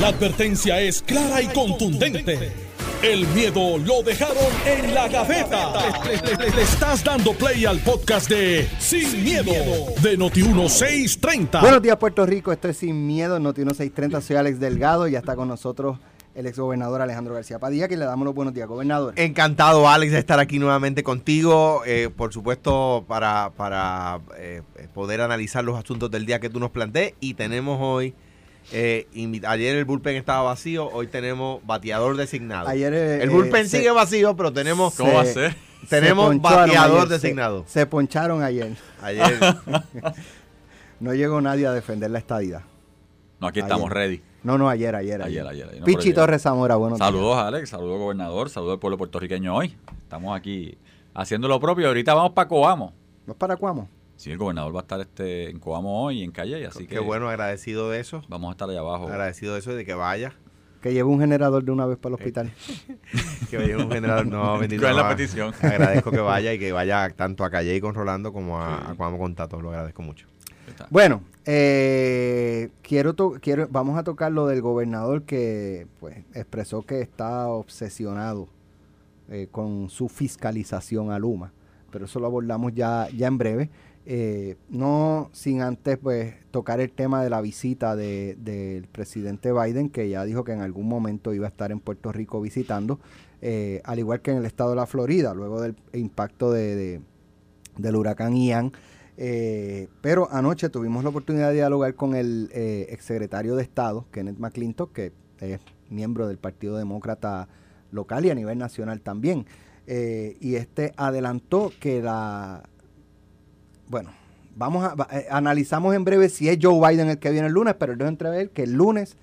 La advertencia es clara y contundente. El miedo lo dejaron en la gaveta. Le, le estás dando play al podcast de Sin, miedo, de Noti1630. Buenos días, Puerto Rico. Esto es Sin Miedo, Noti1630. Soy Alex Delgado y ya está con nosotros el exgobernador Alejandro García Padilla, que le damos los buenos días, gobernador. Encantado, Alex, de estar aquí nuevamente contigo. eh, por supuesto, para, para eh, poder analizar los asuntos del día que tú nos plantees. Y tenemos hoy. Eh, ayer el bullpen estaba vacío, hoy tenemos bateador designado. Ayer, eh, el bullpen eh, se- sigue vacío, pero tenemos ¿Cómo va a Se- ser? se Tenemos bateador ayer, designado. Se, poncharon ayer. ayer. No llegó nadie a defender la estadidad. No, aquí Ayer. estamos ready. No, no, ayer, ayer. Ayer, ayer, ayer, no, Pichi. Torres Zamora, buenos días. Saludos, Alex. Saludos, gobernador. Saludos al pueblo puertorriqueño hoy. Estamos aquí haciendo lo propio. Ahorita vamos para Coamo. ¿No es para Cuamo? Sí, el gobernador va a estar este, en Coamo hoy, en Calle, así que Qué bueno, agradecido de eso. vamos a estar allá abajo. Agradecido de eso, de que vaya. Que lleve un generador de una vez para el hospital. Que vaya un general. No, bendito. ¿Cuál es la no, petición? Agradezco que vaya y que vaya tanto a Calle y con Rolando como a, a Cuamo con Tato. Lo agradezco mucho. Está. Bueno, eh, quiero, to- quiero, vamos a tocar lo del gobernador que pues, expresó que está obsesionado eh, con su fiscalización a Luma, pero eso lo abordamos ya, ya en breve. Eh, no sin antes pues tocar el tema de la visita de- del presidente Biden, que ya dijo que en algún momento iba a estar en Puerto Rico visitando, eh, al igual que en el estado de la Florida, luego del impacto de- de, del huracán Ian. Eh, pero anoche tuvimos la oportunidad de dialogar con el exsecretario de Estado, Kenneth McClintock, que es miembro del Partido Demócrata local y a nivel nacional también. Y este adelantó que la... Bueno, vamos a... eh, analizamos en breve si es Joe Biden el que viene el lunes, pero yo entrever que el lunes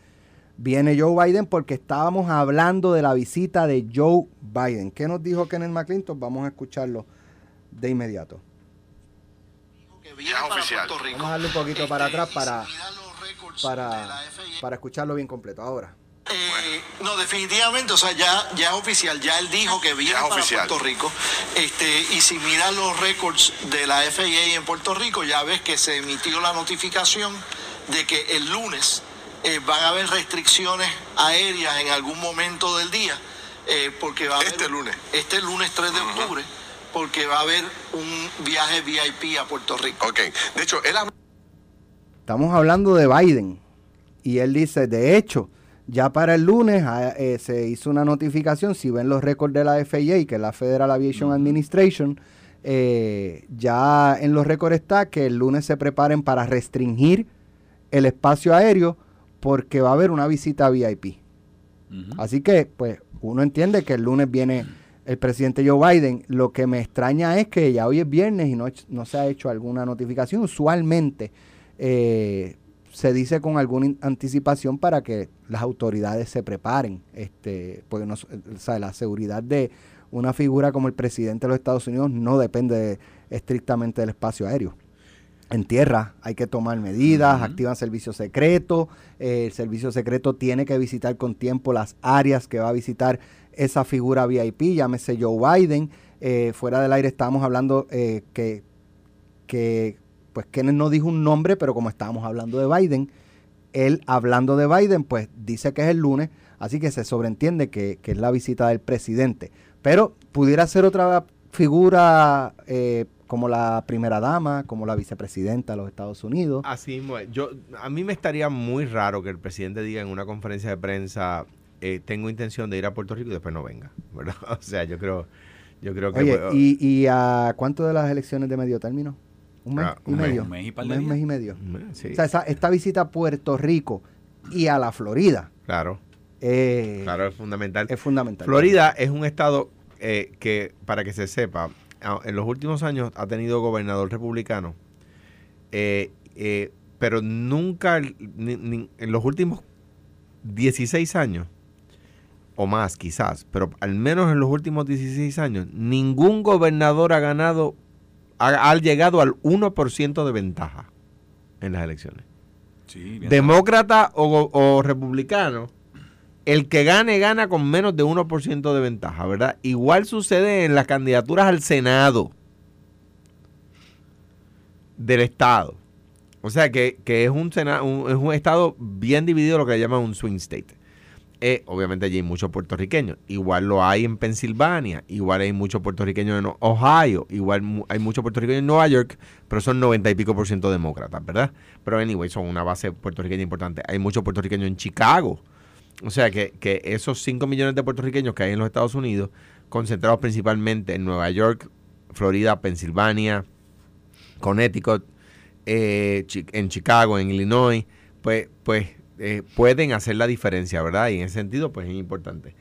viene Joe Biden porque estábamos hablando de la visita de Joe Biden. ¿Qué nos dijo Kenneth McClintock? Vamos a escucharlo de inmediato. que viene para oficial. Puerto Rico. Vamos a darle un poquito para atrás para- para, para escucharlo bien completo. Ahora. Eh, no, definitivamente, o sea, ya, ya es oficial, ya él dijo que viene para oficial. Puerto Rico. Este, y si miran los récords de la FIA en Puerto Rico, ya ves que se emitió la notificación de que el lunes eh, van a haber restricciones aéreas en algún momento del día. eh, porque va a Este haber- lunes. Este lunes 3 de octubre, porque va a haber un viaje VIP a Puerto Rico. Ok. De hecho, él Estamos hablando de Biden. Y él dice, de hecho, ya para el lunes ah, eh, se hizo una notificación, si ven los récords de la FAA, que es la Federal Aviation Administration, eh, ya en los récords está que el lunes se preparen para restringir el espacio aéreo porque va a haber una visita VIP. Así que, pues, uno entiende que el lunes viene el presidente Joe Biden. Lo que me extraña es que ya hoy es viernes y no, no se ha hecho alguna notificación. Usualmente eh, se dice con alguna anticipación para que las autoridades se preparen. Este, porque no, o sea, la seguridad de una figura como el presidente de los Estados Unidos no depende estrictamente del espacio aéreo en tierra hay que tomar medidas, activan servicio secreto, eh, el servicio secreto tiene que visitar con tiempo las áreas que va a visitar esa figura VIP, llámese Joe Biden, eh, fuera del aire estábamos hablando eh, que, que, pues Kenneth no dijo un nombre, pero como estábamos hablando de Biden, él hablando de Biden, pues dice que es el lunes, así que se sobreentiende que, que es la visita del presidente. Pero pudiera ser otra figura eh, como la primera dama, como la vicepresidenta de los Estados Unidos. Así mismo yo A mí me estaría muy raro que el presidente diga en una conferencia de prensa, eh, tengo intención de ir a Puerto Rico y después no venga. ¿verdad? O sea, yo creo, yo creo que... Oye, ¿y, ¿y a cuánto de las elecciones de medio término? ¿Un mes Ah, y un mes, medio? un mes y par Un mes, días. mes y medio. sí, O sea, esa- esta visita a Puerto Rico y a la Florida claro, eh, claro, es fundamental. es fundamental. Florida es un estado eh, que, para que se sepa, en los últimos años ha tenido gobernador republicano, eh, eh, pero nunca, ni- ni- en los últimos 16 años, o más quizás, pero al menos en los últimos 16 años, ningún gobernador ha ganado, ha, ha llegado al 1% de ventaja en las elecciones. Sí, Demócrata o, republicano, el que gane, gana con menos de 1% de ventaja, ¿verdad? Igual sucede en las candidaturas al Senado del Estado. O sea que, que es, un, es un estado bien dividido, lo que llaman un swing state. Obviamente allí hay muchos puertorriqueños. Igual lo hay en Pensilvania, igual hay muchos puertorriqueños en Ohio, igual hay muchos puertorriqueños en Nueva York, pero son 90 y pico por ciento demócratas, ¿verdad? Pero anyway, son una base puertorriqueña importante. Hay muchos puertorriqueños en Chicago. O sea que, que esos 5 millones de puertorriqueños que hay en los Estados Unidos, concentrados principalmente en Nueva York, Florida, Pensilvania, Connecticut, eh, en Chicago, en Illinois, pues, pues eh, pueden hacer la diferencia, ¿verdad? Y en ese sentido, pues es importante.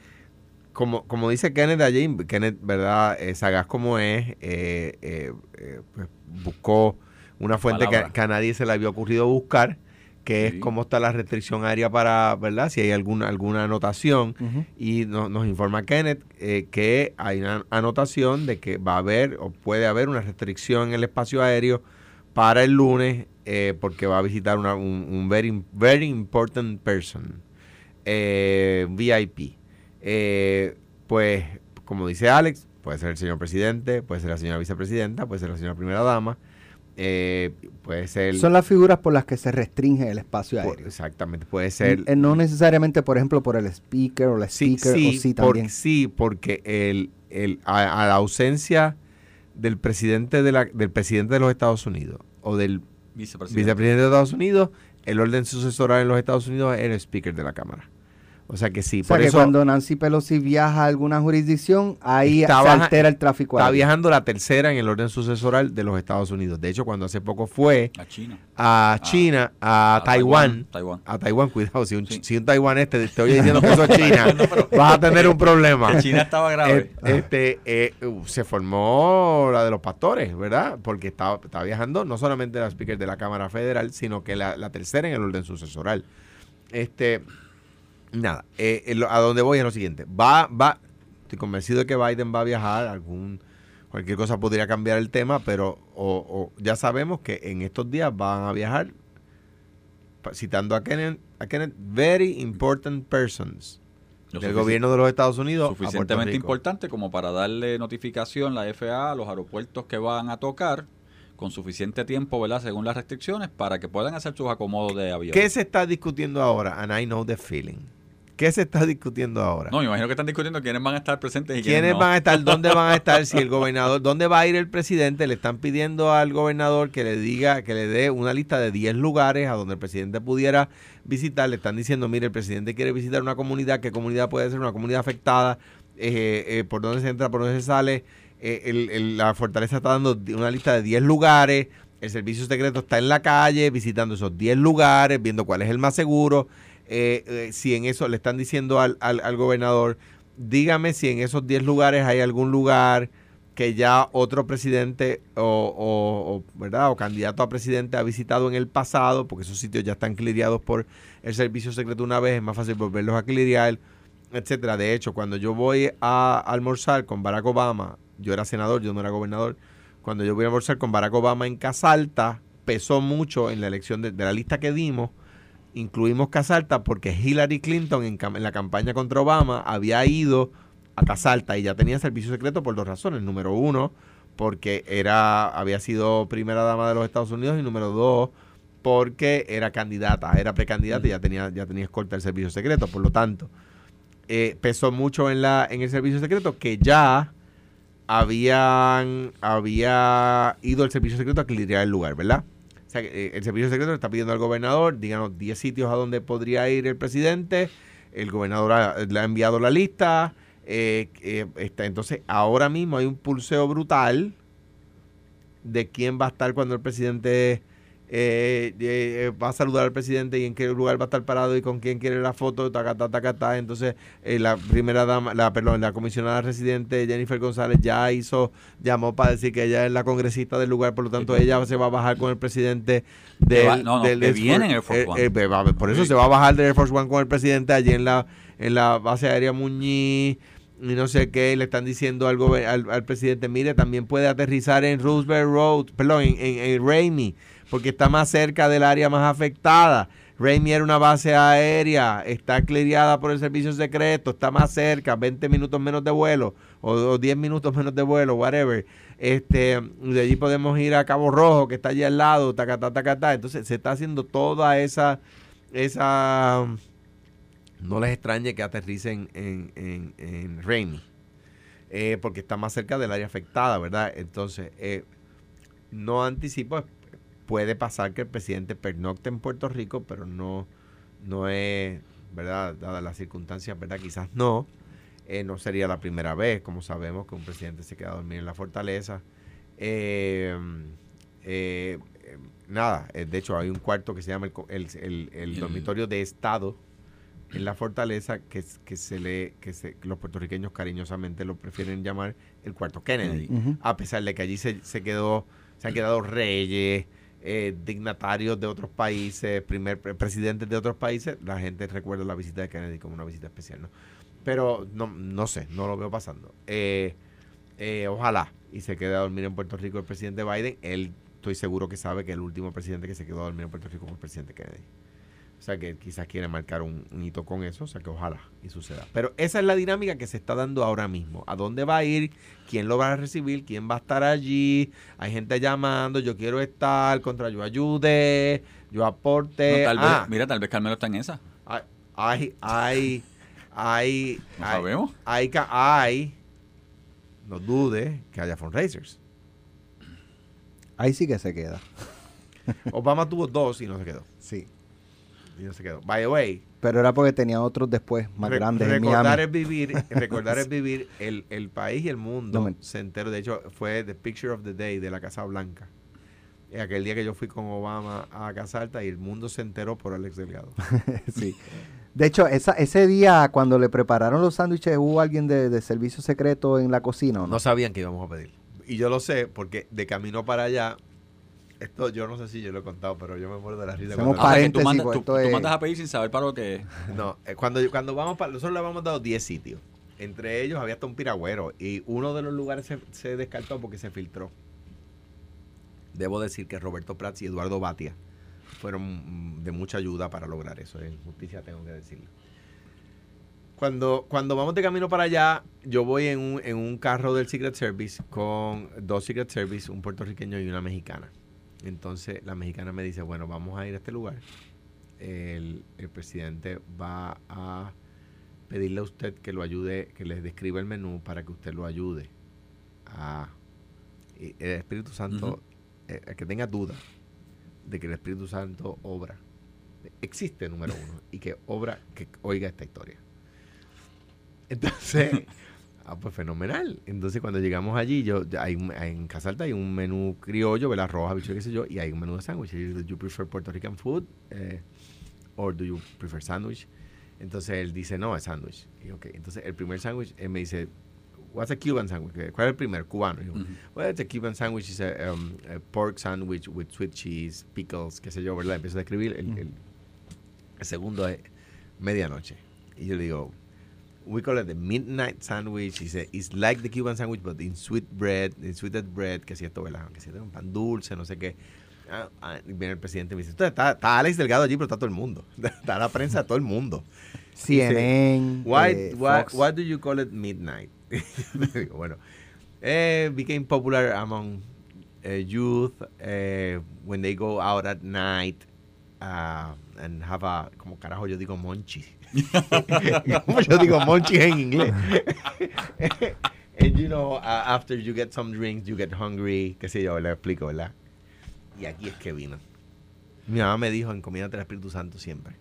Como, como dice Kenneth allí, Kenneth, ¿verdad? Eh, sagaz como es, eh, eh, eh, pues, buscó una fuente que, que a nadie se le había ocurrido buscar, que es cómo está la restricción aérea para, ¿verdad? Si hay alguna, alguna anotación. Y no- nos informa Kenneth eh, que hay una anotación de que va a haber o puede haber una restricción en el espacio aéreo para el lunes eh, porque va a visitar una- un, un very, very important person, eh, VIP. Eh, pues, como dice Alex, puede ser el señor presidente, puede ser la señora vicepresidenta, puede ser la señora primera dama, eh, puede ser... Son las figuras por las que se restringe el espacio por- aéreo. exactamente, puede ser... Eh, no necesariamente, por ejemplo, por el speaker o la Sí, speaker, sí, o sí por- también. sí, porque el, el, a, a la ausencia del presidente de la, del presidente de los Estados Unidos o del Vicepresidente. vicepresidente de Estados Unidos, el orden sucesoral en los Estados Unidos es el speaker de la Cámara. O sea que sí, o sea por que eso cuando Nancy Pelosi viaja a alguna jurisdicción, ahí se baja- altera el tráfico está aéreo. viajando la tercera en el orden sucesoral de los Estados Unidos. De hecho, cuando hace poco fue A China. a China, a, a Taiwán, Taiwán. a Taiwán, cuidado, si un, Sí. si un taiwanés te, te oye diciendo que eso es China, vas a tener un problema. Que China estaba grave. Eh, este, eh, uh, se formó la de los pastores, ¿verdad? Porque estaba, estaba viajando no solamente la speaker de la Cámara Federal, sino que la, la tercera en el orden sucesoral. Este, nada, eh, eh, lo- a donde voy es lo siguiente. Va, va, estoy convencido de que Biden va a viajar, algún, cualquier cosa podría cambiar el tema, pero o, o ya sabemos que en estos días van a viajar, citando a Kenneth, a Kenneth, very important persons Lo del gobierno de los Estados Unidos. a Suficientemente importante como para darle notificación la FAA a los aeropuertos que van a tocar con suficiente tiempo, ¿verdad? Según las restricciones, para que puedan hacer sus acomodos de avión. ¿Qué se está discutiendo ahora? And I know the feeling. ¿Qué se está discutiendo ahora? No, me imagino que están discutiendo quiénes van a estar presentes y quiénes, ¿Quiénes no. van a estar? ¿Dónde van a estar? Si el gobernador, ¿dónde va a ir el presidente? Le están pidiendo al gobernador que le diga, que le dé una lista de 10 lugares a donde el presidente pudiera visitar. Le están diciendo, mire, el presidente quiere visitar una comunidad. ¿Qué comunidad puede ser? Una comunidad afectada. eh, eh, ¿Por dónde se entra? ¿Por dónde se sale? Eh, el- el- la fortaleza está dando una lista de 10 lugares. El servicio secreto está en la calle visitando esos 10 lugares, viendo cuál es el más seguro. Eh, eh, si en eso le están diciendo al, al, al gobernador, dígame si en esos 10 lugares hay algún lugar que ya otro presidente o, ¿verdad? o candidato a presidente ha visitado en el pasado, porque esos sitios ya están cliriados por el servicio secreto una vez, es más fácil volverlos a cliriar, etcétera. De hecho, cuando yo voy a almorzar con Barack Obama, yo era senador, yo no era gobernador, cuando yo voy a almorzar con Barack Obama en Casalta, pesó mucho en la elección de la lista que dimos, incluimos Casalta porque Hillary Clinton en, la campaña contra Obama había ido a Casalta y ya tenía servicio secreto por dos razones. Número uno, porque era había sido primera dama de los Estados Unidos y número dos, porque era candidata, era precandidata y ya tenía, ya tenía escolta el servicio secreto. Por lo tanto, eh, pesó mucho en, la, en el servicio secreto que ya habían había ido el servicio secreto a clirear el lugar, ¿verdad? O sea, que, eh, el servicio secreto le está pidiendo al gobernador, díganos 10 sitios a donde podría ir el presidente. El gobernador le ha enviado la lista. eh, eh, está, entonces, ahora mismo hay un pulseo brutal de quién va a estar cuando el presidente eh, eh, va a saludar al presidente y en qué lugar va a estar parado y con quién quiere la foto, taca, taca, taca, taca. Entonces, eh, la primera dama, la, perdón, la comisionada residente Jennifer González ya hizo, llamó para decir que ella es la congresista del lugar, por lo tanto, ella se va a bajar con el presidente del, va- no, no, del que Air viene en Air Force eh, One. eh, va- por eso se va a bajar del Air Force One con el presidente allí en la, en la base aérea Muñiz y no sé qué, le están diciendo al, gobe- al, al presidente, mire, también puede aterrizar en Roosevelt Road, perdón, en, en, en porque está más cerca del área más afectada. Raimi era una base aérea, está cleareada por el servicio secreto, está más cerca, 20 minutos menos de vuelo, o, o 10 minutos menos de vuelo, whatever. Este, de allí podemos ir a Cabo Rojo, que está allí al lado, tacatá, tacatá. Entonces se está haciendo toda esa, esa, no les extrañe que aterricen en, en, en Raimi, eh, porque está más cerca del área afectada, ¿verdad? Entonces, eh, no anticipo, puede pasar que el presidente pernocte en Puerto Rico, pero no, no es, ¿verdad? Dadas las circunstancias, ¿verdad? Quizás no. Eh, no sería la primera vez, como sabemos, que un presidente se queda a dormir en la fortaleza. Eh, eh, nada, de hecho hay un cuarto que se llama el, el, el, dormitorio de Estado en la fortaleza que, que se le que se, los puertorriqueños cariñosamente lo prefieren llamar el cuarto Kennedy, a pesar de que allí se, se quedó se han quedado reyes, eh, dignatarios de otros países, primer presidentes de otros países, la gente recuerda la visita de Kennedy como una visita especial, ¿no? Pero no, no sé, no lo veo pasando. Eh, eh, ojalá y se quede a dormir en Puerto Rico el presidente Biden. Él estoy seguro que sabe que el último presidente que se quedó a dormir en Puerto Rico fue el presidente Kennedy. O sea que quizás quiere marcar un, hito con eso, o sea que ojalá y suceda. Pero esa es la dinámica que se está dando ahora mismo. ¿A dónde va a ir? ¿Quién lo va a recibir? ¿Quién va a estar allí? Hay gente llamando, yo quiero estar, contra yo ayude, yo aporte. Ah. mira, tal vez Carmelo está en esa. Hay, hay, hay, hay, ¿No sabemos? Hay, hay, no dude que haya fundraisers. Ahí sí que se queda. Obama tuvo dos y no se quedó. Sí. Y no se quedó. By the way. Pero era porque tenía otros después, más grandes. Recordar es vivir, recordar es vivir. El, el país y el mundo se enteró. De hecho, fue The Picture of the Day de la Casa Blanca. Aquel día que yo fui con Obama a Casa Alta y el mundo se enteró por Alex Delgado. sí. De hecho, esa, ese día cuando le prepararon los sándwiches, ¿hubo alguien de, de, servicio secreto en la cocina o no? No sabían que íbamos a pedir. Y yo lo sé porque de camino para allá esto yo no sé si yo lo he contado, pero yo me muero de la risa. Cuando ah, tú, mandas, tú, mandas a pedir sin saber para lo que es. No, eh, cuando, cuando vamos para... Nosotros le habíamos dado 10 sitios. Entre ellos había hasta un piragüero. Y uno de los lugares se, se descartó porque se filtró. Debo decir que Roberto Prats y Eduardo Batia fueron de mucha ayuda para lograr eso. En justicia tengo que decirlo. Cuando, cuando vamos de camino para allá, yo voy en un, en un carro del Secret Service con dos Secret Service, un puertorriqueño y una mexicana. Entonces la mexicana me dice, bueno, vamos a ir a este lugar. El, presidente va a pedirle a usted que lo ayude, que les describa el menú para que usted lo ayude a... el Espíritu Santo, eh, que tenga duda de que el Espíritu Santo obra, existe número uno, y que obra, que oiga esta historia. Entonces... Ah, pues fenomenal. Entonces cuando llegamos allí, yo hay, en Casalta hay un menú criollo, ¿verdad? Arroz, bicho, qué sé yo, y hay un menú de sándwich. Do you prefer Puerto Rican food? Eh, or do you prefer sandwich? Entonces él dice, no, es sándwich. Okay. Entonces el primer sándwich, él me dice, what's a Cuban sandwich? ¿Cuál es el primer? Cubano. Yo, well, it's a Cuban sandwich, is a, um, a, pork sandwich with sweet cheese, pickles, qué sé yo, ¿verdad? Empiezo a escribir. El, el, el segundo es medianoche. Y yo le digo, we call it the midnight sandwich. He said, it's like the Cuban sandwich, but in sweet bread, in sweetened bread, que si esto, ¿verdad? Que si esto es un pan dulce, no sé qué. Ah, ah, viene el presidente y me dice, está, está Alex Delgado allí, pero está todo el mundo. Está la prensa, todo el mundo. CNN. why, eh, why, why do you call it midnight? bueno, eh, became popular among uh, youth uh, when they go out at night uh, and have a, como carajo yo digo, monchi como yo digo, monchi en inglés. and you know, uh, after you get some drinks, you get hungry, qué sé yo, le explico, ¿verdad? Y aquí es que vino. Mi mamá me dijo, en comida del Espíritu Santo siempre.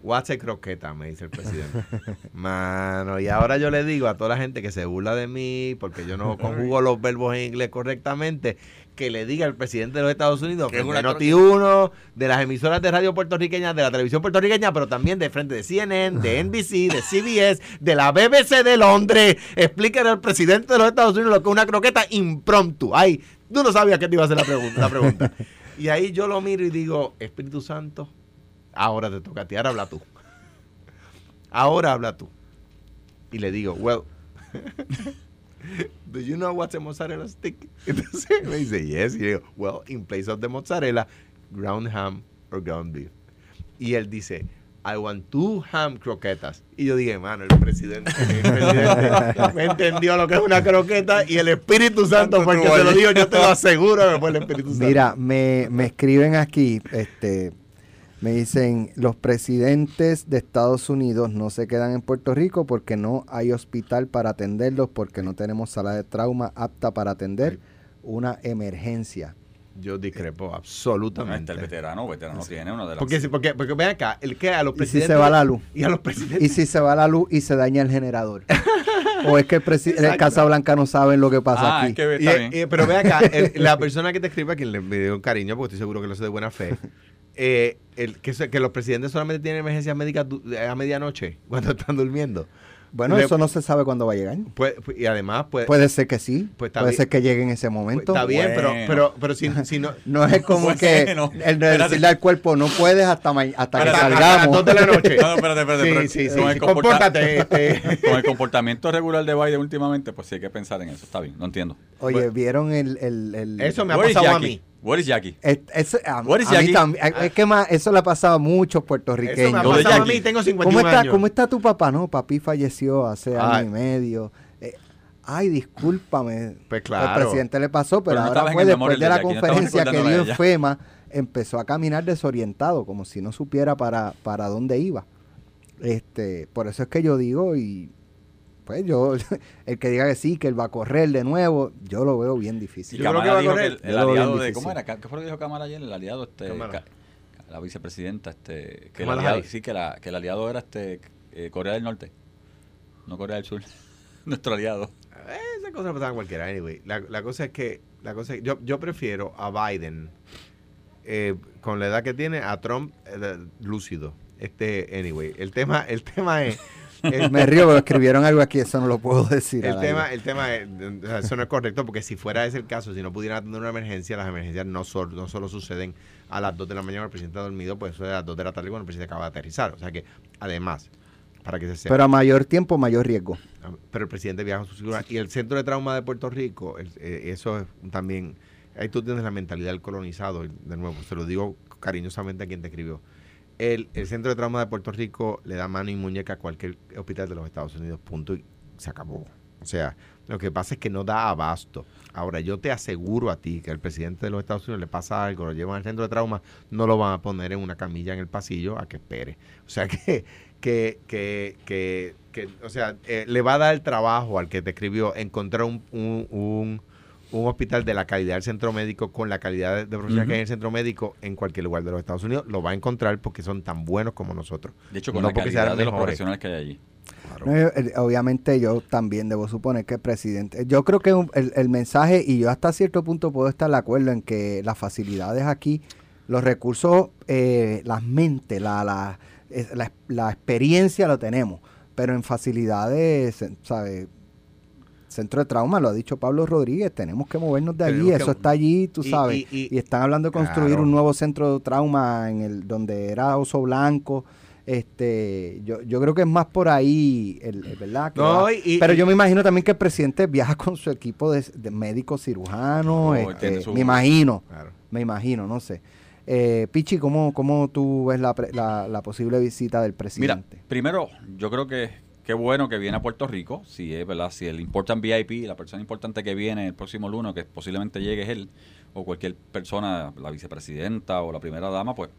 What's a croqueta, me dice el presidente. Mano, y ahora yo le digo a toda la gente que se burla de mí porque yo no conjugo los verbos en inglés correctamente, que le diga al presidente de los Estados Unidos que es una noti uno de las emisoras de radio puertorriqueñas, de la televisión puertorriqueña, pero también de frente de CNN, de NBC, de CBS, de la BBC de Londres. Explíquele al presidente de los Estados Unidos lo que es una croqueta impromptu. Ay, tú no sabías que te iba a hacer la pregunta. La pregunta. Y ahí yo lo miro y digo, Espíritu Santo, ahora te toca a ti, ahora habla tú. Ahora habla tú. Y le digo, well, do you know what's a mozzarella stick? Entonces me dice, yes. Y yo digo, well, in place of the mozzarella, ground ham or ground beef? Y él dice, I want two ham croquetas. Y yo dije, mano, el presidente, el presidente me entendió lo que es una croqueta y el Espíritu Santo, porque se lo digo, yo te lo aseguro que fue el Espíritu Santo. Mira, me, me escriben aquí, este, me dicen, los presidentes de Estados Unidos no se quedan en Puerto Rico porque no hay hospital para atenderlos, porque no tenemos sala de trauma apta para atender una emergencia. Yo discrepo Bueno, absolutamente. el veterano, el veterano tiene una de las... Porque, si- porque, porque ven acá, el que a los ¿Y si presidentes. se va la luz? Y a los presidentes. Y si se va la luz y se daña el generador. o es que el presidente. Casa Blanca no saben lo que pasa ah, aquí. es que Y- está bien. y- pero ve acá, el- la persona que te escribe, a quien le me dio un cariño, porque estoy seguro que lo hace de buena fe, eh, el, que, que los presidentes solamente tienen emergencias médicas du- a medianoche, cuando están durmiendo. bueno, le- eso no se sabe cuándo va a llegar. Pues, pues, y además, pues, Puede ser que sí. Pues puede bien. ser que llegue en ese pues, momento. está bien, pero, Bueno. pero, pero si, si no... No es como que el de decirle al cuerpo no puedes hasta, ma- hasta que hasta las salgamos. dos de la noche. No, no, espérate, espérate. Sí, pero sí, sí, con el sí, comporta- compórtate, este. Con el comportamiento regular de Biden últimamente, pues sí hay que pensar en eso. Está bien, no entiendo. Oye, ¿vieron el... el, el- Eso me ha pasado a mí. Where is Jackie? es- ese- a, What is a mí Jackie? también. Es que más, eso le ha pasado a muchos Eso puertorriqueños. me ha a mí, tengo ¿Cómo 51 está, años. ¿Cómo está tu papá? No, papi falleció hace Ay. año y medio. Eh, ay, discúlpame. Pues claro. Al presidente le pasó, pero, Pero no ahora fue el después de de la Jackie, no conferencia que recordándola dio en. FEMA, empezó a caminar desorientado, como si no supiera para, para dónde iba. Este, por eso es que yo digo, y pues yo, el que diga que sí, que él va a correr de nuevo, yo lo veo bien difícil. Yo creo que va a correr. el, aliado de... difícil. ¿Cómo era? ¿Qué fue lo que dijo Kamala ayer? El aliado, este... La vicepresidenta, este... Que el aliado, sí, que, la, que el aliado era este eh, Corea del Norte. No Corea del Sur. Nuestro aliado. Eh, Esa cosa pasa a cualquiera, anyway. La, la cosa es que, la cosa es- yo, yo prefiero a Biden eh, con la edad que tiene a Trump eh, lúcido. Este, anyway, el tema, el tema es, el, Me río, pero escribieron algo aquí, eso no lo puedo decir. el tema, el tema es, o sea, eso no es correcto porque si fuera ese el caso, si no pudieran atender una emergencia, las emergencias no, sol- no solo suceden a las 2 de la mañana el presidente ha dormido, pues eso es a las 2 de la tarde cuando el presidente acaba de aterrizar. O sea que, además, para que se sepa. Pero a mayor tiempo, mayor riesgo. Ah, Pero el presidente viaja con su seguridad. Y el centro de trauma de Puerto Rico, el- eh, eso es también. Ahí tú tienes la mentalidad del colonizado. De nuevo, se lo digo cariñosamente a quien te escribió. El, el centro de trauma de Puerto Rico le da mano y muñeca a cualquier hospital de los Estados Unidos, punto. Y se acabó. O sea, lo que pasa es que no da abasto. Ahora, yo te aseguro a ti que al presidente de los Estados Unidos le pasa algo, lo llevan al centro de trauma, no lo van a poner en una camilla en el pasillo a que espere. O sea que, que, que, que, que, o sea, eh, le va a dar trabajo al que te escribió encontrar un, un, un, un hospital de la calidad del centro médico con la calidad de, Ujú. que hay en el centro médico en cualquier lugar de los Estados Unidos. Lo va a encontrar porque son tan buenos como nosotros. De hecho, con No la porque calidad de los profesionales que hay allí. No, yo, eh, obviamente yo también debo suponer que el presidente, yo creo que un- el, el mensaje, y yo hasta cierto punto puedo estar de acuerdo en que las facilidades aquí, los recursos, eh, las mentes, la, la, es- la, la experiencia lo tenemos, pero en facilidades, ¿sabes? Centro de trauma, lo ha dicho Pablo Rodríguez, tenemos que movernos de allí, que- eso está allí, tú y- sabes, y- y, y- están hablando de construir Claro. un nuevo centro de trauma en el donde era Oso Blanco, este, yo, yo creo que es más por ahí, el, el- ¿verdad? Que No, pero yo me imagino también que el presidente viaja con su equipo de, de médicos cirujanos, No, este, su- me imagino, Claro. me imagino, no sé. Eh, Pichi, ¿cómo, ¿cómo tú ves la, la, la posible visita del Mira, presidente? primero, yo creo que qué bueno que viene a Puerto Rico. Si es verdad, si el important VIP, la persona importante que viene el próximo lunes, que posiblemente llegue es él, o cualquier persona, la vicepresidenta o la primera dama, pues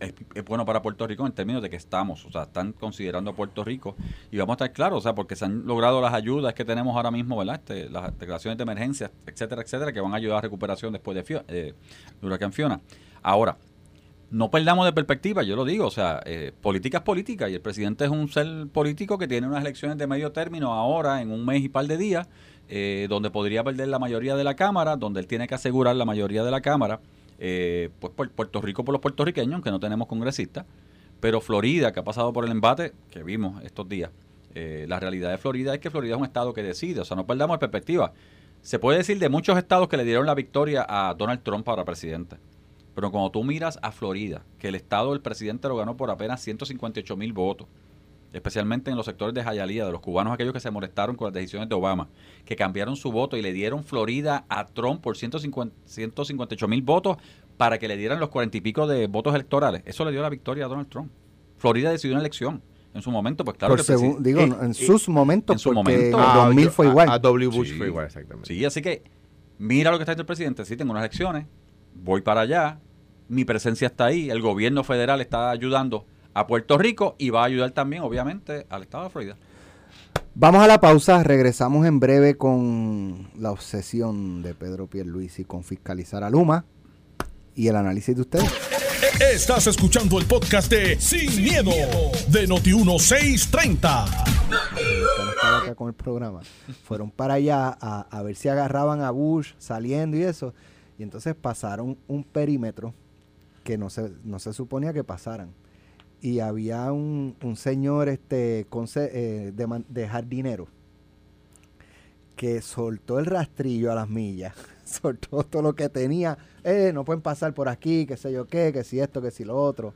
es, bueno para Puerto Rico en términos de que estamos, o sea, están considerando a Puerto Rico y vamos a estar claros, o sea, porque se han logrado las ayudas que tenemos ahora mismo, ¿verdad? Este, las declaraciones de emergencia, etcétera, etcétera, que van a ayudar a recuperación después de, Fio- eh, huracán Fiona. Ahora, no perdamos de perspectiva, yo lo digo, o sea, eh, política es política y el presidente es un ser político que tiene unas elecciones de medio término ahora, en un mes y par de días, eh, donde podría perder la mayoría de la Cámara, donde él tiene que asegurar la mayoría de la Cámara, eh, pues por Puerto Rico por los puertorriqueños, aunque no tenemos congresistas, pero Florida, que ha pasado por el embate, que vimos estos días, eh, la realidad de Florida es que Florida es un estado que decide, o sea, no perdamos de perspectiva. Se puede decir de muchos estados que le dieron la victoria a Donald Trump para presidente. Pero cuando tú miras a Florida, que el estado del presidente lo ganó por apenas 158 mil votos, especialmente en los sectores de Jayalía, de los cubanos aquellos que se molestaron con las decisiones de Obama, que cambiaron su voto y le dieron Florida a Trump por 150, 158 mil votos para que le dieran los cuarenta y pico de votos electorales. Eso le dio la victoria a Donald Trump. Florida decidió una elección. En su momento, pues claro Por que presi- digo, eh, en eh, sus momentos, en su momento. Ah, 2000 yo- fue a- igual. A, W. Bush Sí. fue igual, exactamente. Sí, así que mira lo que está haciendo el presidente. Sí, tengo unas elecciones, voy para allá, mi presencia está ahí, el gobierno federal está ayudando a Puerto Rico y va a ayudar también, obviamente, al estado de Florida. Vamos a la pausa, regresamos en breve con la obsesión de Pedro Pierluisi con fiscalizar a Luma y el análisis de ustedes. Estás escuchando el podcast de Sin, miedo, de Noti1630. que no estaba acá con el programa, fueron para allá a, a ver si agarraban a Bush saliendo y eso. Y entonces pasaron un perímetro que no se, no se suponía que pasaran. Y había un, un señor este, eh, de, de jardinero que soltó el rastrillo a las millas, soltó todo lo que tenía. Eh, no pueden pasar por aquí, qué sé yo qué, que si esto, que si lo otro.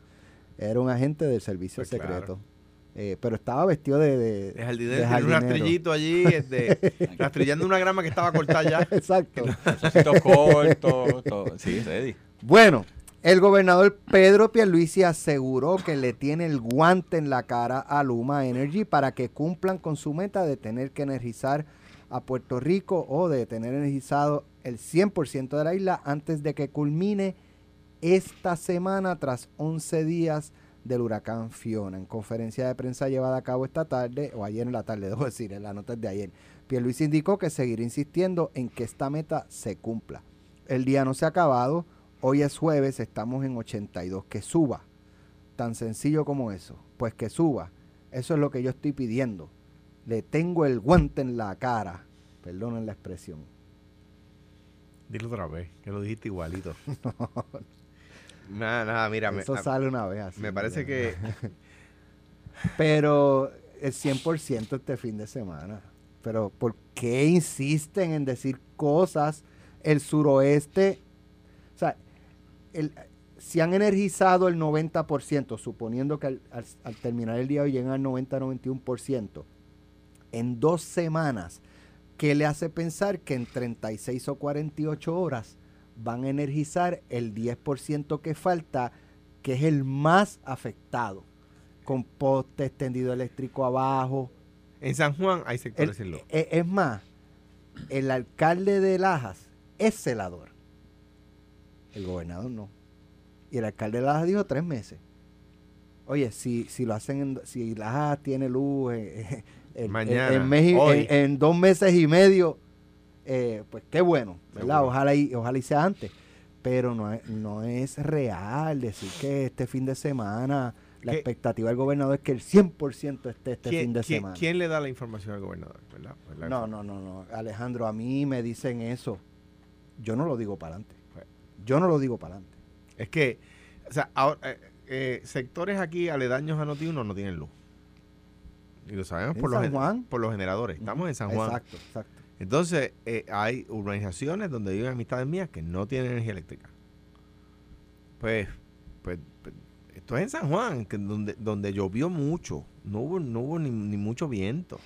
Era un agente del servicio Pues claro. secreto. Eh, pero estaba vestido de, de, De jardinero, de tiene un rastrillito allí, este, rastrillando una grama que estaba cortada ya. Exacto. Cortos. Sí, ready. Bueno, el gobernador Pedro Pierluisi aseguró que le tiene el guante en la cara a Luma Energy para que cumplan con su meta de tener que energizar a Puerto Rico o de tener energizado el 100% de la isla antes de que culmine esta semana tras 11 días del huracán Fiona. En conferencia de prensa llevada a cabo esta tarde, o ayer en la tarde, debo decir, en la nota es de ayer, Pierluisi indicó que seguirá insistiendo en que esta meta se cumpla. El día no se ha acabado, hoy es jueves, estamos en 82, que suba. Tan sencillo como eso, pues que suba. Eso es lo que yo estoy pidiendo. Le tengo el guante en la cara. Perdonen la expresión. Dilo otra vez, que lo dijiste igualito. Nada, nada, mira, Eso sale una vez así. me parece que Pero el 100% este fin de semana. Pero ¿por qué insisten en decir cosas? El suroeste, o sea, el, si han energizado el 90%, suponiendo que al, al- al terminar el día hoy llegan al 90-91%, en dos semanas, ¿qué le hace pensar que en 36 o 48 horas van a energizar el 10% que falta, que es el más afectado? con poste extendido eléctrico abajo. en San Juan hay sectores sin luz. e- es más, el alcalde de Lajas es celador. El gobernador no. Y el alcalde de Lajas dijo tres meses. Oye, si, si lo hacen, en- si Lajas tiene luz eh, en, Mañana, en hoy. en- en dos meses y medio, eh, pues qué bueno, ¿verdad? Seguro. Ojalá y, ojalá y sea antes. Pero no es, no es real decir que este fin de semana la ¿Qué? expectativa del gobernador es que el 100% esté este ¿Quién, fin de quién- semana. quién le da la información al gobernador? ¿verdad? Pues No, no, no, no. Alejandro, a mí me dicen eso. Yo no lo digo para adelante. Yo no lo digo para adelante. Es que, o sea, ahora, eh, eh, sectores aquí aledaños a Noti1 no tienen luz. Y lo sabemos ¿En por, los, Juan? por los generadores. Estamos en San Juan. Exacto, exacto. Entonces, eh, hay urbanizaciones donde viven amistades mías que no tienen energía eléctrica. Pues, pues, pues, esto es en San Juan, que donde, donde llovió mucho. No hubo, no hubo ni, ni mucho viento.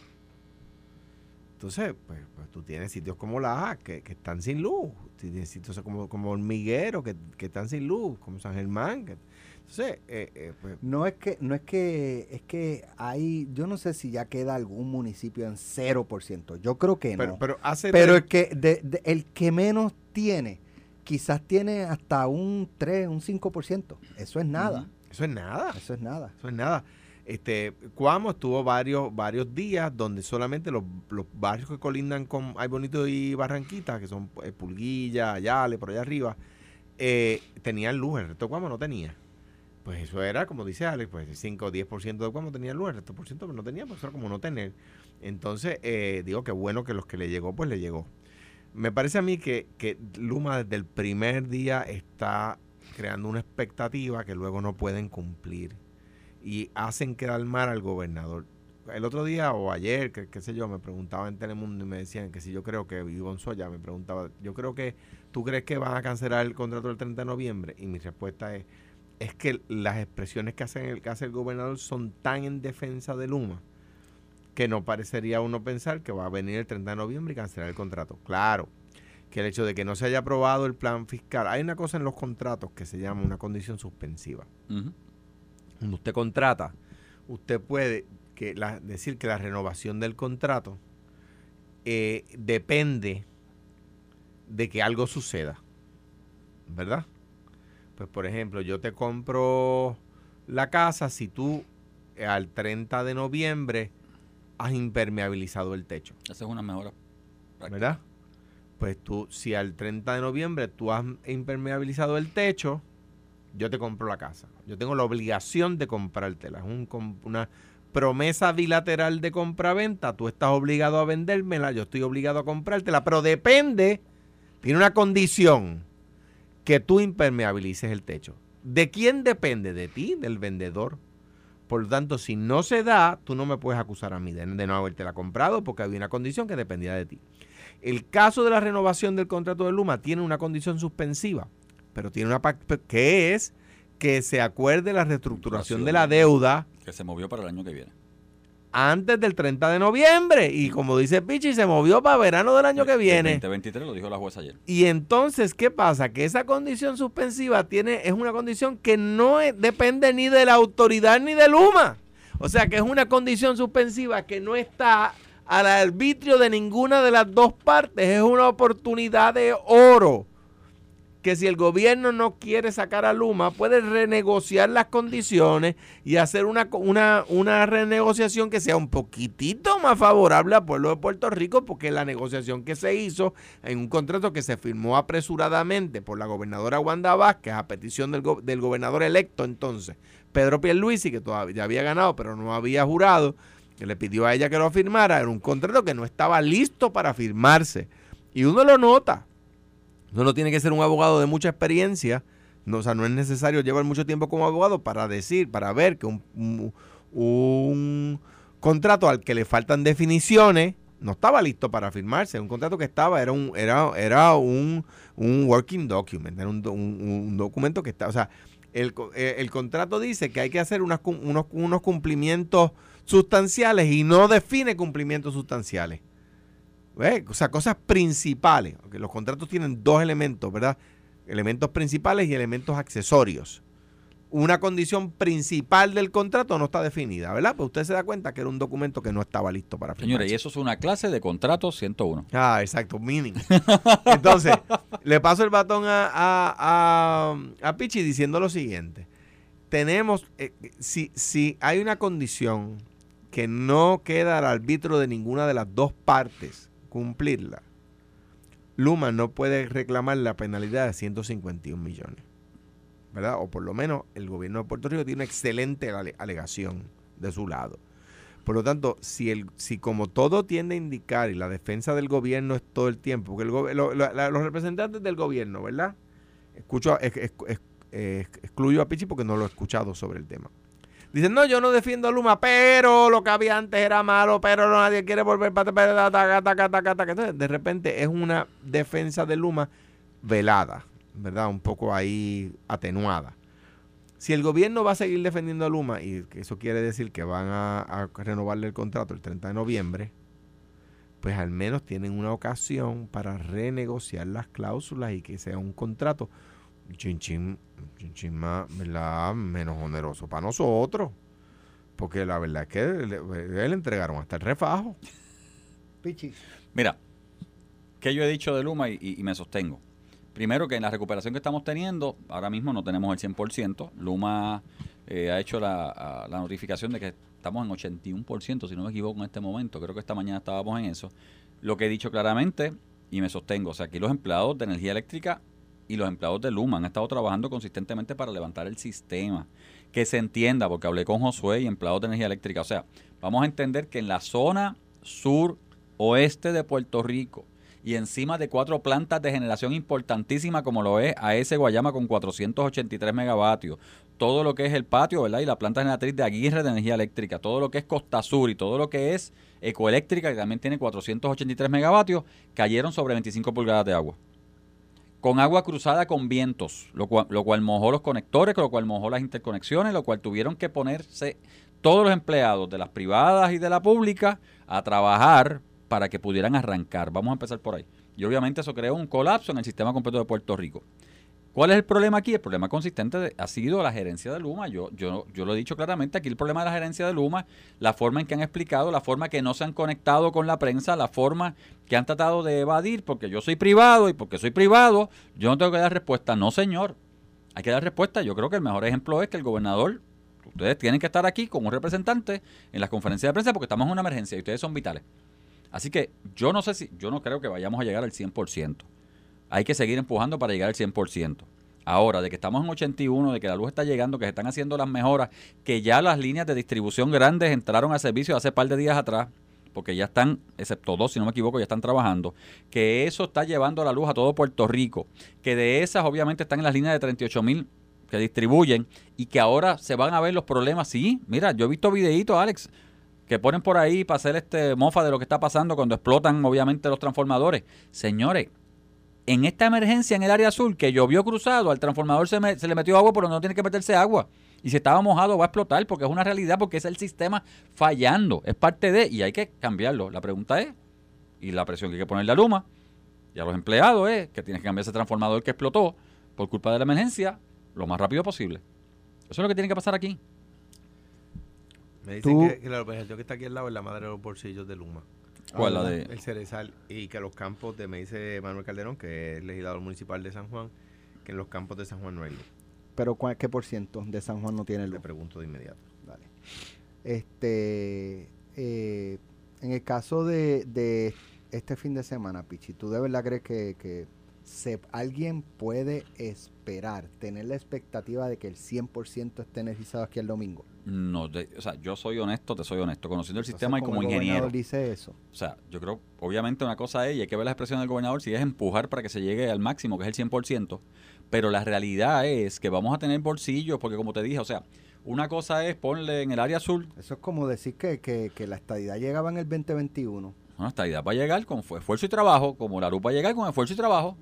Entonces, pues, pues tú tienes sitios como Laja que, que están sin luz. Tienes sitios como, como Hormiguero que, que están sin luz, como San Germán. que- entonces, eh, eh, pues, No es que, no es que, es que hay, yo no sé si ya queda algún municipio en 0%. Yo creo que pero, no. pero hace Pero el que, de- de- el que menos tiene, quizás tiene hasta un 3, un 5%. Eso es nada. eso es nada. Eso es nada. Eso es nada. Este, Cuamo estuvo varios, varios días donde solamente los, los barrios que colindan con Ay Bonito y Barranquita, que son eh, Pulguilla, Ayale, por allá arriba, eh, tenían luz, el resto de no tenía. Pues eso era, como dice Alex, pues el 5 o 10% de Cuamo tenía luz, el resto por ciento pues no tenía, pues eso era como no tener. Entonces, eh, digo que bueno que los que le llegó, pues le llegó. Me parece a mí que, que Luma desde el primer día está creando una expectativa que luego no pueden cumplir y hacen quedar mal al gobernador. El otro día o ayer, que, qué sé yo, me preguntaba en Telemundo y me decían que si yo creo que Ivonne Soya me preguntaba, yo creo que tú crees que van a cancelar el contrato del 30 de noviembre y mi respuesta es es que las expresiones que hace, el, que hace el gobernador son tan en defensa de Luma que no parecería uno pensar que va a venir el 30 de noviembre y cancelar el contrato. Claro, que el hecho de que no se haya aprobado el plan fiscal, hay una cosa en los contratos que se llama una condición suspensiva. Cuando usted contrata, usted puede que decir que la renovación del contrato eh, depende de que algo suceda, ¿verdad? Pues por ejemplo, yo te compro la casa si tú eh, al 30 de noviembre has impermeabilizado el techo. Esa es una mejora. ¿Verdad? Pues tú, si al 30 de noviembre tú has impermeabilizado el techo, yo te compro la casa. Yo tengo la obligación de comprártela. Es un, una promesa bilateral de compra-venta. Tú estás obligado a vendérmela, yo estoy obligado a comprártela, pero depende, tiene una condición, que tú impermeabilices el techo. ¿De quién depende? De ti, del vendedor. Por lo tanto, si no se da, tú no me puedes acusar a mí de, de no haberte la comprado porque había una condición que dependía de ti. El caso de la renovación del contrato de Luma tiene una condición suspensiva, pero tiene una que es que se acuerde la reestructuración de la deuda. Que se movió para el año que viene. Antes del 30 de noviembre. Y como dice Pichi, se movió para verano del año que viene. 2023 lo dijo la jueza ayer. Y entonces, ¿qué pasa? Que esa condición suspensiva tiene, es una condición que no depende ni de la autoridad ni de Luma. O sea que es una condición suspensiva que no está al arbitrio de ninguna de las dos partes. Es una oportunidad de oro que si el gobierno no quiere sacar a Luma, puede renegociar las condiciones y hacer una, una, una renegociación que sea un poquitito más favorable al pueblo de Puerto Rico, porque la negociación que se hizo en un contrato que se firmó apresuradamente por la gobernadora Wanda Vázquez a petición del, del gobernador electo entonces, Pedro Pierluisi, que todavía había ganado, pero no había jurado, que le pidió a ella que lo firmara, era un contrato que no estaba listo para firmarse. Y uno lo nota. Uno no tiene que ser un abogado de mucha experiencia. No, o sea, no es necesario llevar mucho tiempo como abogado para decir, para ver que un, un, contrato al que le faltan definiciones no estaba listo para firmarse. Un contrato que estaba, era un, era, era un, un working document, era un, un documento que está, o sea, el, eh, el, contrato dice que hay que hacer unos, unos cumplimientos sustanciales y no define cumplimientos sustanciales. O sea, cosas principales. Los contratos tienen dos elementos, ¿verdad? Elementos principales y elementos accesorios. Una condición principal del contrato no está definida, ¿verdad? Pues usted se da cuenta que era un documento que no estaba listo para firmar. Señores, y eso es una clase de contrato 101. Ah, exacto, meaning. Entonces, le paso el batón a, a, a, Pichi diciendo lo siguiente. Tenemos, eh, si, si hay una condición que no queda al arbitro de ninguna de las dos partes, cumplirla, Luma no puede reclamar la penalidad de 151 millones. ¿Verdad? O por lo menos el gobierno de Puerto Rico tiene una excelente alegación de su lado. Por lo tanto, si, el, si como todo tiende a indicar y la defensa del gobierno es todo el tiempo, porque los representantes del gobierno, ¿verdad? Escucho, excluyo a Pichi porque no lo he escuchado sobre el tema. Dicen, no, yo no defiendo a Luma, pero lo que había antes era malo, pero nadie quiere volver para... Entonces, de repente es una defensa de Luma velada, ¿verdad? Un poco ahí atenuada. Si el gobierno va a seguir defendiendo a Luma, y eso quiere decir que van a, a renovarle el contrato el 30 de noviembre, pues al menos tienen una ocasión para renegociar las cláusulas y que sea un contrato chin chin, chin, más, menos oneroso para nosotros. Porque la verdad es que le, entregaron hasta el refajo. Pichi. Mira, que yo he dicho de Luma y, me sostengo. Primero que en la recuperación que estamos teniendo, ahora mismo no tenemos el 100%. Luma eh, ha hecho la, la, notificación de que estamos en 81%, si no me equivoco en este momento. Creo que esta mañana estábamos en eso. Lo que he dicho claramente, y me sostengo, o sea, aquí los empleados de energía eléctrica y los empleados de Luma han estado trabajando consistentemente para levantar el sistema. Que se entienda, porque hablé con Josué y empleados de energía eléctrica. O sea, vamos a entender que en la zona sur oeste de Puerto Rico y encima de cuatro plantas de generación importantísima como lo es AS Guayama con 483 megavatios, todo lo que es el patio, ¿verdad? Y la planta generatriz de Aguirre de energía eléctrica, todo lo que es Costa Sur y todo lo que es Ecoeléctrica, que también tiene 483 megavatios, cayeron sobre 25 pulgadas de agua con agua cruzada con vientos, lo cual, lo cual mojó los conectores, lo cual mojó las interconexiones, lo cual tuvieron que ponerse todos los empleados de las privadas y de la pública a trabajar para que pudieran arrancar. Vamos a empezar por ahí. Y obviamente eso creó un colapso en el sistema completo de Puerto Rico. ¿Cuál es el problema aquí? El problema consistente ha sido la gerencia de Luma. Yo, yo, yo lo he dicho claramente, aquí el problema de la gerencia de Luma, la forma en que han explicado, la forma que no se han conectado con la prensa, la forma que han tratado de evadir, porque yo soy privado y porque soy privado, yo no tengo que dar respuesta. No, señor. Hay que dar respuesta. Yo creo que el mejor ejemplo es que el gobernador, ustedes tienen que estar aquí como representante en las conferencias de prensa porque estamos en una emergencia y ustedes son vitales. Así que yo no sé si, yo no creo que vayamos a llegar al 100% hay que seguir empujando para llegar al 100%. Ahora, de que estamos en 81, de que la luz está llegando, que se están haciendo las mejoras, que ya las líneas de distribución grandes entraron a servicio hace par de días atrás, porque ya están, excepto dos, si no me equivoco, ya están trabajando, que eso está llevando la luz a todo Puerto Rico, que de esas obviamente están en las líneas de 38 mil que distribuyen y que ahora se van a ver los problemas. Sí, mira, yo he visto videitos, Alex, que ponen por ahí para hacer este mofa de lo que está pasando cuando explotan obviamente los transformadores. Señores, en esta emergencia en el área azul que llovió cruzado, al transformador se, le metió agua, pero no tiene que meterse agua. Y si estaba mojado va a explotar porque es una realidad, porque es el sistema fallando. Es parte de, y hay que cambiarlo. La pregunta es, y la presión que hay que ponerle a Luma y a los empleados es que tienes que cambiar ese transformador que explotó por culpa de la emergencia lo más rápido posible. Eso es lo que tiene que pasar aquí. Me dicen que, que la que está aquí al lado es la madre de los bolsillos de Luma. ¿Cuál? La de... El cerezal. Y que los campos, de, me dice Manuel Calderón, que es legislador municipal de San Juan, que en los campos de San Juan no hay luz. ¿Pero qué por ciento de San Juan no tiene luz? Le pregunto de inmediato. Vale. Este, eh, en el caso de, de, este fin de semana, Pichi, ¿tú de verdad crees que, que se, alguien puede esperar, tener la expectativa de que el 100% esté energizado aquí el domingo? No, o sea, yo soy honesto, te soy honesto, conociendo el sistema y como, el ingeniero. dice eso. O sea, yo creo, obviamente una cosa es, y hay que ver la expresión del gobernador, si es empujar para que se llegue al máximo, que es el 100%, pero la realidad es que vamos a tener bolsillos, porque como te dije, o sea, una cosa es ponle en el área azul. Eso es como decir que, que, que la estadidad llegaba en el 2021. No, estadidad va a llegar con esfuerzo y trabajo, como la luz va a llegar con esfuerzo y trabajo.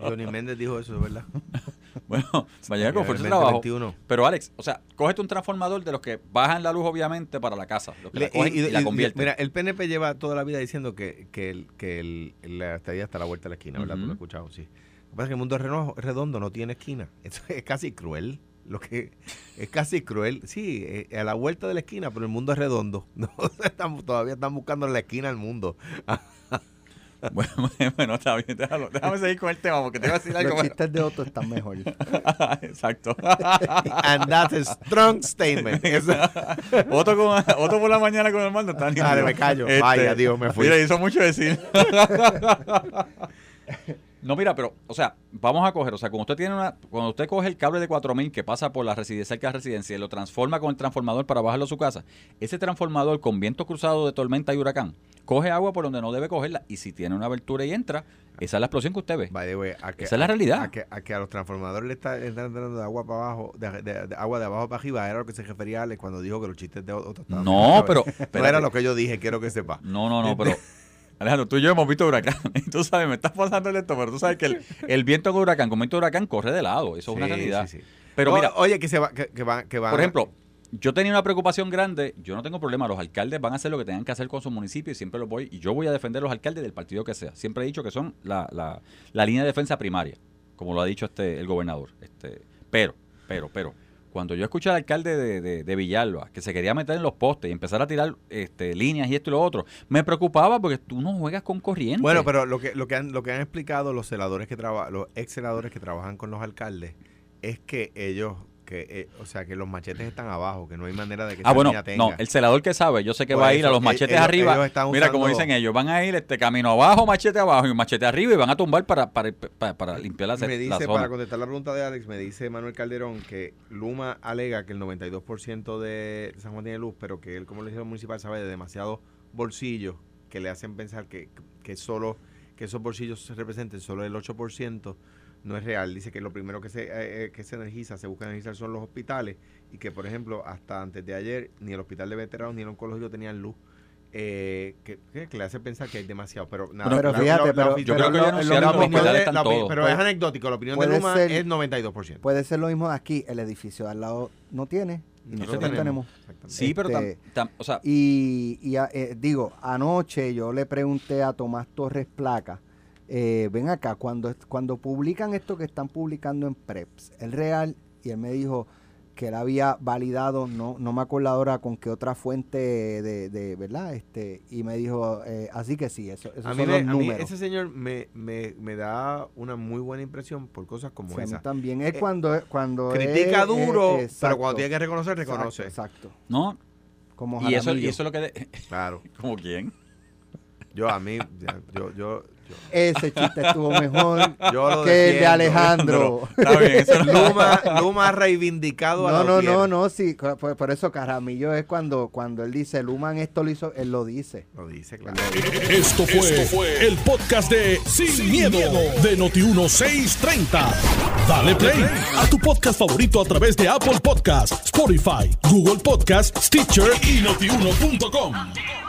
Johnny Méndez dijo eso, ¿verdad? bueno, va a llegar con fuerza de trabajo. Pero Alex, o sea, cógete un transformador de los que bajan la luz obviamente para la casa, y, la convierten. Mira, el PNP lleva toda la vida diciendo que, que, el, que el, la estadía está a la vuelta de la esquina, ¿verdad? Tú lo has escuchado, sí. Lo que pasa es que el mundo redondo no tiene esquina. Eso es casi cruel. Lo que es casi cruel. Sí, eh, a la vuelta de la esquina, pero el mundo es redondo. No, estamos, todavía están buscando en la esquina el mundo. Bueno, bueno, está bien, déjalo, déjame seguir con el tema porque te voy a decir algo. Los chistes de Otto están mejor. Exacto. And that's a strong statement. Otto, con, Otto por la mañana con el mando está Dale, me callo. Este, Vaya, Dios, me fui. Mira, hizo mucho decir. No, mira, pero, o sea, vamos a coger, o sea, cuando usted tiene una, cuando usted coge el cable de 4000 que pasa por la residencia, cerca de la residencia y lo transforma con el transformador para bajarlo a su casa, ese transformador con viento cruzado de tormenta y huracán, coge agua por donde no debe cogerla y si tiene una abertura y entra, esa es la explosión que usted ve. esa es la realidad. A que, a que, a los transformadores le está entrando de agua para abajo, de, agua de abajo para arriba, era lo que se refería a Alex cuando dijo que los chistes de otros No, pero, pero. No era lo que yo dije, quiero que sepa. No, no, no, pero. Alejandro, tú y yo hemos visto huracán. Y tú sabes, me estás pasando esto, pero tú sabes que el, viento con huracán, con viento de huracán, corre de lado. Eso es una realidad. Sí, sí. Pero mira. Oye, que se va, que, va, que va. Por ejemplo, yo tenía una preocupación grande. Yo no tengo problema. Los alcaldes van a hacer lo que tengan que hacer con su municipio y siempre lo voy. Y yo voy a defender a los alcaldes del partido que sea. Siempre he dicho que son la, la, la línea de defensa primaria, como lo ha dicho este el gobernador. Este, pero, pero, pero cuando yo escuché al alcalde de, de, Villalba que se quería meter en los postes y empezar a tirar este, líneas y esto y lo otro, me preocupaba porque tú no juegas con corriente. Bueno, pero lo que, lo que, han, lo que han explicado los celadores que trabajan, los ex celadores que trabajan con los alcaldes, es que ellos que eh, o sea que los machetes están abajo que no hay manera de que ah bueno no el celador que sabe yo sé que va a ir a los machetes arriba. mira como dicen ellos van a ir este camino abajo machete abajo y machete arriba y van a tumbar para para, para, limpiar la, me dice para contestar la pregunta de Alex me dice Manuel Calderón que Luma alega que el 92% de San Juan tiene luz pero que él como legislador municipal sabe de demasiados bolsillos que le hacen pensar que, que solo que esos bolsillos se representen solo el 8% no es real. Dice que lo primero que se, eh, eh, que se energiza, se busca energizar son los hospitales y que, por ejemplo, hasta antes de ayer ni el hospital de veteranos ni el oncológico tenían luz. eh, que, que- que le hace pensar que hay demasiado. Pero, nada, Pero fíjate, pero- ofi- Yo pero creo que lo- ya pero es anecdótico. La opinión de Luma ser- es 92%. Puede ser lo mismo de aquí. El edificio de al lado no tiene. Y Nosotros nosotros tenemos. Exactamente. Sí, pero tam- Este, tam- o sea, Y, y a- eh, digo, anoche yo le pregunté a Tomás Torres Placa, eh, ven acá, cuando, cuando publican esto que están publicando en Preps, el real, y él me dijo que él había validado, no, no me acuerdo ahora con qué otra fuente de, de ¿verdad? Este, y me dijo, eh, así que sí, eso, esos A mí, son me- los a mí números. ese señor me, me, me da una muy buena impresión por cosas como Sí, esa. también es Eh, cuando, cuando Critica es- duro, es- pero cuando tiene que reconocer, reconoce. Exacto. exacto. no. Como Y eso, y eso es lo que. Claro. ¿Como quién? Yo, a mí, yo, yo, Ese chiste estuvo mejor yo lo que el de. Alejandro. Está bien, eso no- Luma, Luma ha reivindicado a No, no, no, no, sí, por, por eso Caramillo es cuando, cuando él dice, Luman esto lo hizo, él lo dice. Lo dice, claro. Esto fue, el podcast de Sin, miedo, de Noti1630. Dale play a tu podcast favorito a través de Apple Podcasts, Spotify, Google Podcasts, Stitcher y notiuno.com.